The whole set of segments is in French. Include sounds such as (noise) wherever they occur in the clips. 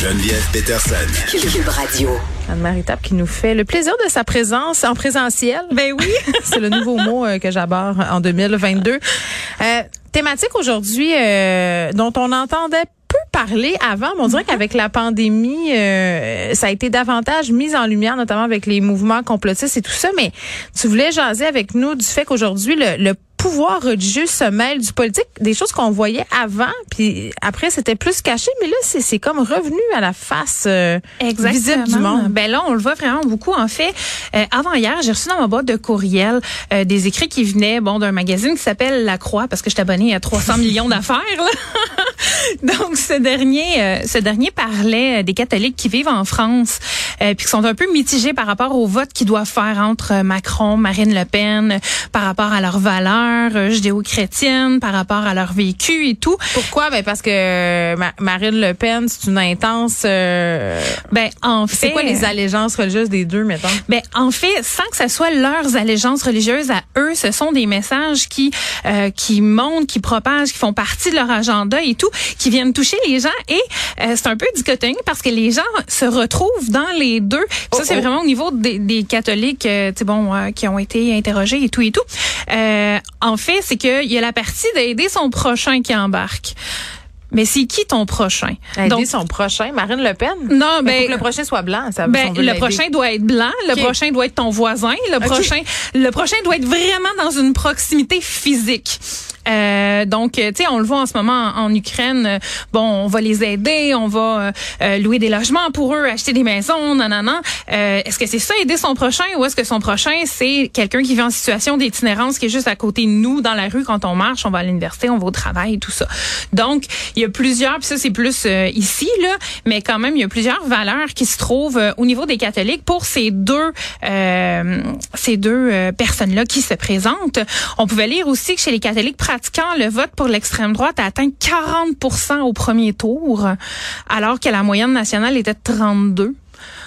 Geneviève Peterson. Cube Radio. Anne-Marie qui nous fait le plaisir de sa présence en présentiel. Ben oui. (laughs) C'est le nouveau mot euh, que j'aborde en 2022. Euh, thématique aujourd'hui euh, dont on entendait peu parler avant, mais on dirait qu'avec la pandémie, euh, ça a été davantage mis en lumière, notamment avec les mouvements complotistes et tout ça. Mais tu voulais jaser avec nous du fait qu'aujourd'hui, le, le pouvoir religieux se mêle du politique, des choses qu'on voyait avant, puis après c'était plus caché, mais là c'est c'est comme revenu à la face euh, visible du monde. Ben là, on le voit vraiment beaucoup. En fait, euh, avant hier, j'ai reçu dans ma boîte de courriel euh, des écrits qui venaient bon d'un magazine qui s'appelle La Croix, parce que je abonnée à 300 (laughs) millions d'affaires. (laughs) Donc ce dernier, euh, ce dernier parlait des catholiques qui vivent en France, euh, puis qui sont un peu mitigés par rapport au vote qu'ils doivent faire entre Macron, Marine Le Pen, par rapport à leurs valeurs euh, judéo-chrétiennes, par rapport à leur vécu et tout. Pourquoi? Ben parce que Ma- Marine Le Pen, c'est une intense. euh, Ben en fait, c'est quoi les allégeances religieuses des deux, mettons? Ben, en fait, sans que ce soit leurs allégeances religieuses à eux, ce sont des messages qui euh, qui montent, qui propagent, qui font partie de leur agenda et tout, qui viennent toucher les gens. Et euh, c'est un peu dichotomique parce que les gens se retrouvent dans les deux. Puis ça, c'est oh. vraiment au niveau des, des catholiques, euh, bon, euh, qui ont été interrogés et tout et tout. Euh, en fait, c'est qu'il y a la partie d'aider son prochain qui embarque. Mais c'est qui ton prochain? Aider Donc, son prochain, Marine Le Pen? non, Mais ben, faut que le prochain soit blanc, ça. ben, si le prochain doit être blanc, le prochain doit être ton voisin, le prochain, le prochain doit être vraiment dans une proximité physique. Euh, donc, euh, tu sais, on le voit en ce moment en, Ukraine. euh, bon, on va les aider, on va euh, euh, louer des logements pour eux, acheter des maisons, nanana. Euh, est-ce que c'est ça aider son prochain ou est-ce que son prochain c'est quelqu'un qui vit en situation d'itinérance qui est juste à côté de nous dans la rue quand on marche, on va à l'université, on va au travail tout ça. Donc, il y a plusieurs, puis ça c'est plus ici là, mais quand même il y a plusieurs valeurs qui se trouvent au niveau des catholiques pour ces deux ces deux personnes là qui se présentent. On pouvait lire aussi que chez les catholiques pratiquants, le vote pour l'extrême droite a atteint 40% au premier tour, alors que la moyenne nationale était de 32.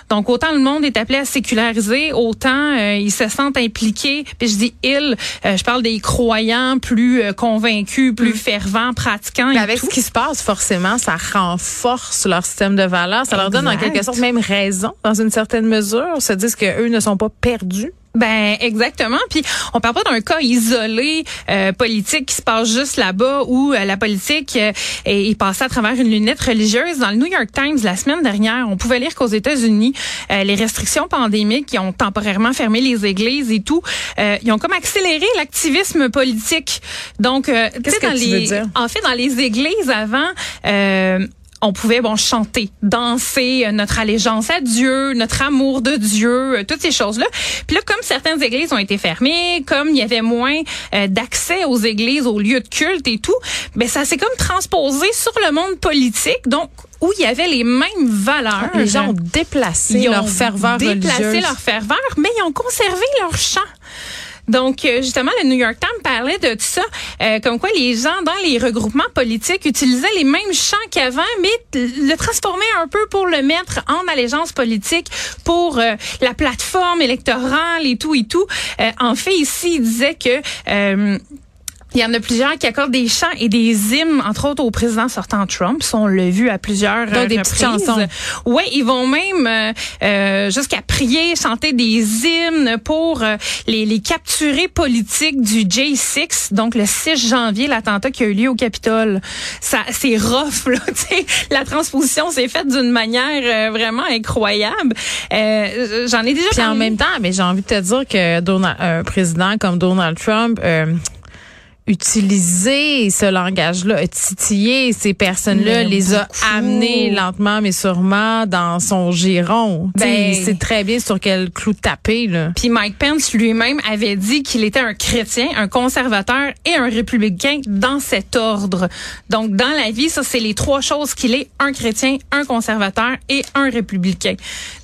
Donc autant le monde est appelé à séculariser, autant euh, ils se sentent impliqués. Puis je dis ils, euh, je parle des croyants plus euh, convaincus, plus fervents, pratiquants. Et avec tout. ce qui se passe, forcément, ça renforce leur système de valeurs. Ça leur donne en quelque sorte même raison, dans une certaine mesure. Se disent qu'eux ne sont pas perdus. Ben exactement. Puis on parle pas d'un cas isolé euh, politique qui se passe juste là-bas où euh, la politique euh, est, est passée à travers une lunette religieuse. Dans le New York Times la semaine dernière, on pouvait lire qu'aux États-Unis, euh, les restrictions pandémiques qui ont temporairement fermé les églises et tout, euh, ils ont comme accéléré l'activisme politique. Donc, euh, sais, que dans tu les, veux dire? en fait, dans les églises avant. On pouvait bon chanter, danser euh, notre allégeance à Dieu, notre amour de Dieu, euh, toutes ces choses-là. Puis là, comme certaines églises ont été fermées, comme il y avait moins euh, d'accès aux églises, aux lieux de culte et tout, ben ça s'est comme transposé sur le monde politique, donc où il y avait les mêmes valeurs. Les gens ont déplacé Ils ont leur ferveur déplacé religieuse. leur ferveur, mais ils ont conservé leur chant. Donc, euh, justement, le New York Times parlait de ça, euh, comme quoi les gens dans les regroupements politiques utilisaient les mêmes chants qu'avant, mais le transformaient un peu pour le mettre en allégeance politique pour euh, la plateforme électorale et tout et tout. Euh, en fait, ici, il disait que... Il y en a plusieurs qui accordent des chants et des hymnes, entre autres au président sortant Trump. Ça, on l'a vu à plusieurs des petites chansons. Ouais, ils vont même euh, euh, jusqu'à prier, chanter des hymnes pour euh, les, les capturés politiques du J6, donc le 6 janvier, l'attentat qui a eu lieu au Capitole. Ça, c'est rough, là. (laughs) La transposition s'est faite d'une manière euh, vraiment incroyable. Euh, J'en ai déjà Puis en même temps, mais j'ai envie de te dire que Donald, un président comme Donald Trump euh, utiliser ce langage-là, a titillé ces personnes-là, les a amenées lentement mais sûrement dans son giron. Ben- il sait très bien sur quel clou taper là. Puis Mike Pence lui-même avait dit qu'il était un chrétien, un conservateur et un républicain dans cet ordre. Donc dans la vie, ça c'est les trois choses qu'il est un chrétien, un conservateur et un républicain.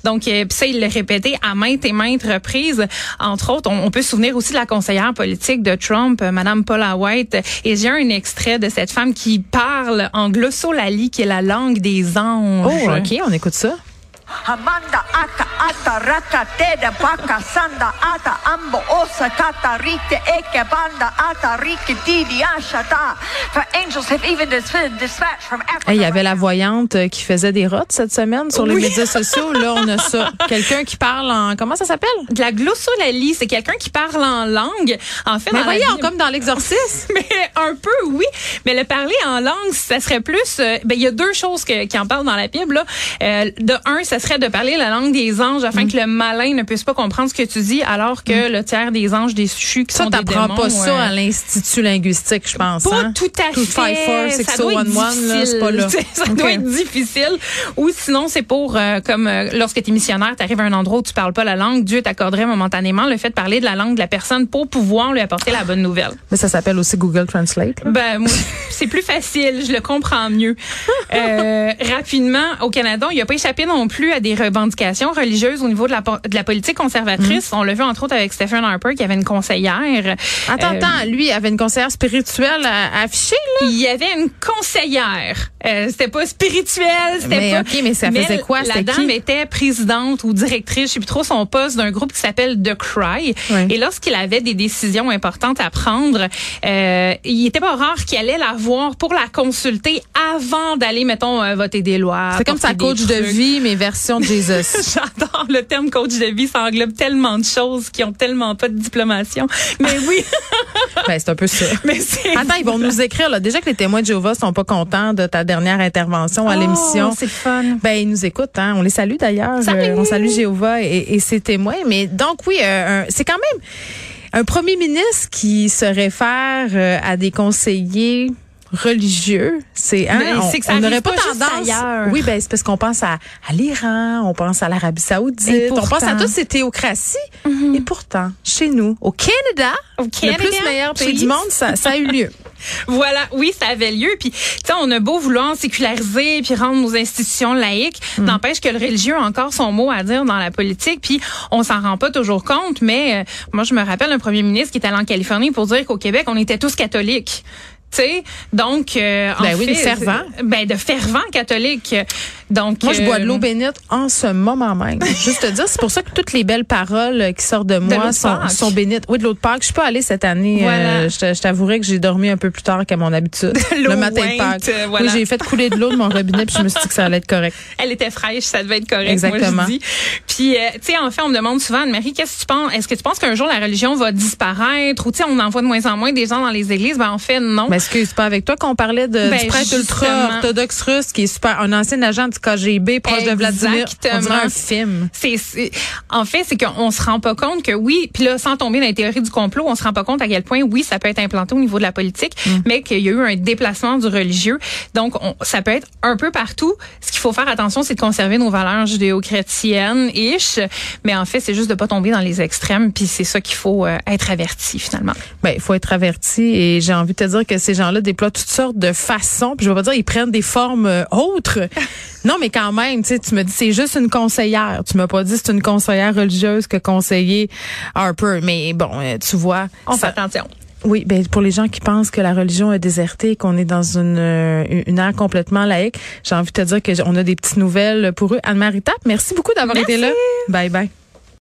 Donc euh, ça il l'a répété à maintes et maintes reprises. Entre autres, on, on peut se souvenir aussi de la conseillère politique de Trump, Madame Paula White. Et j'ai un extrait de cette femme qui parle en glossolalie, qui est la langue des anges. Oh, OK, on écoute ça. Amanda aka ata raka teda baka sanda ata ambo osa kata rite eke banda ata rike didi ashata. For angels have even been dispatched from Africa. Hey, Il y avait la voyante euh, qui faisait des rotes cette semaine sur les Oui. médias sociaux. Là, on a ça. (laughs) Quelqu'un qui parle en... Comment ça s'appelle? De la glossolalie, c'est quelqu'un qui parle en langue. En fait, Mais voyons, comme dans l'exorcisme. (laughs) Mais un peu, oui. Mais le parler en langue, ça serait plus. euh, ben, il y a deux choses que- qui en parlent dans la Bible. Là. Euh, de un, ça serait de parler la langue des anges afin Mm. que le malin ne puisse pas comprendre ce que tu dis, alors que le tiers des anges déchus qui Ça, sont des démons, pas ça euh, à l'Institut linguistique, je pense. pas hein? tout à Tout fait. five, four, ça doit être one, one, là, difficile. pas là. (laughs) ça doit être difficile. Ou sinon, c'est pour, euh, comme euh, lorsque tu es missionnaire, tu arrives à un endroit où tu parles pas la langue, Dieu t'accorderait momentanément le fait de parler de la langue de la personne pour pouvoir lui apporter la bonne nouvelle. Mais ça s'appelle aussi Google Translate. là. Ben, moi, c'est plus facile, je le comprends mieux. Euh, rapidement, au Canada, il n'a pas échappé non plus à des revendications religieuses au niveau de la, po- de la politique conservatrice. On l'a vu entre autres avec Stephen Harper, qui avait une conseillère. Attends, Euh, attends, lui avait une conseillère spirituelle à, à afficher, là? Il y avait une conseillère. Euh, c'était pas spirituel, c'était Mais pas. ok, mais ça faisait quoi? La dame qui? était présidente ou directrice, je sais plus trop son poste d'un groupe qui s'appelle The Cry. Ouais. Et lorsqu'il avait des décisions importantes à prendre, euh, il était pas rare qu'il allait la voir pour la consulter avant d'aller, mettons, euh, voter des lois. C'est comme sa coach de vie, mais version de Jesus. (laughs) J'adore le terme coach de vie, ça englobe tellement de choses qui ont tellement pas de diplomation. Mais oui, (laughs) ben, c'est un peu ça. mais Attends, ils vont nous écrire, là. Déjà que les témoins de Jéhovah sont pas contents de ta dernière intervention à Oh, l'émission. c'est fun. Ben, ils nous écoutent, hein. On les salue d'ailleurs. Euh, on salue Jéhovah et, et ses témoins. Mais donc, oui, euh, c'est quand même un premier ministre qui se réfère euh, à des conseillers religieux, c'est hein, on que ça on n'aurait pas tendance. ailleurs. Oui, ben c'est parce qu'on pense à, à l'Iran, on pense à l'Arabie Saoudite, on pense à toutes ces théocraties. Et pourtant, chez nous, au Canada, Au le Canada, plus meilleur pays du monde, ça, ça a eu lieu. (laughs) Voilà, oui, ça avait lieu. Puis, tu sais, on a beau vouloir séculariser puis rendre nos institutions laïques, n'empêche que le religieux a encore son mot à dire dans la politique. Puis, on s'en rend pas toujours compte. Mais euh, moi, je me rappelle un premier ministre qui est allé en Californie pour dire qu'au Québec, on était tous catholiques. Tu sais, donc euh, en Ben oui, fait, de fervents. c'est- Ben de fervents catholiques. Donc Moi, je bois de euh, l'eau bénite en ce moment même. (laughs) Juste te dire, c'est pour ça que toutes les belles paroles euh, qui sortent de moi de sont, sont bénites. Oui, de l'eau de Pâques. Je suis pas allée cette année. Voilà. Euh, je t'avouerai que j'ai dormi un peu plus tard qu'à mon habitude. (laughs) Le matin de Pâques. euh, voilà. Oui, j'ai fait couler de l'eau de mon robinet puis je me suis dit que ça allait être correct. Elle était fraîche, ça devait être correct. Exactement. Moi, je dis. Puis, euh, tu sais, en fait, on me demande souvent, Anne-Marie, qu'est-ce que tu penses? Est-ce que tu penses qu'un jour la religion va disparaître? Ou, tu sais, on en voit de moins en moins des gens dans les églises? Ben, en fait, non. Mais excuse, c'est pas avec toi qu'on parlait de, Ben, du prêtre ultra justement. orthodoxe russe qui est super, un ancien agent du KGB proche de Vladimir. On dirait un film. C'est, c'est- en fait, c'est qu'on se rend pas compte que oui, puis là, sans tomber dans les théories du complot, on se rend pas compte à quel point oui, ça peut être implanté au niveau de la politique, Mm. mais qu'il y a eu un déplacement du religieux. Donc, on- ça peut être un peu partout. Ce qu'il faut faire attention, c'est de conserver nos valeurs judéo-chrétiennes, ish. Mais en fait, c'est juste de pas tomber dans les extrêmes, puis c'est ça qu'il faut euh, être averti finalement. Ben, il faut être averti et j'ai envie de te dire que ces gens-là déploient toutes sortes de façons. Puis je vais pas dire ils prennent des formes euh, autres. Non, mais quand même, tu me dis c'est juste une conseillère. Tu m'as pas dit c'est une conseillère religieuse que conseiller Harper. Mais bon, euh, tu vois. On fait attention. oui, ben pour les gens qui pensent que la religion est désertée, et qu'on est dans une euh, une ère complètement laïque, j'ai envie de te dire que on a des petites nouvelles pour eux. Anne-Marie Tappe, merci beaucoup d'avoir été là. Bye bye.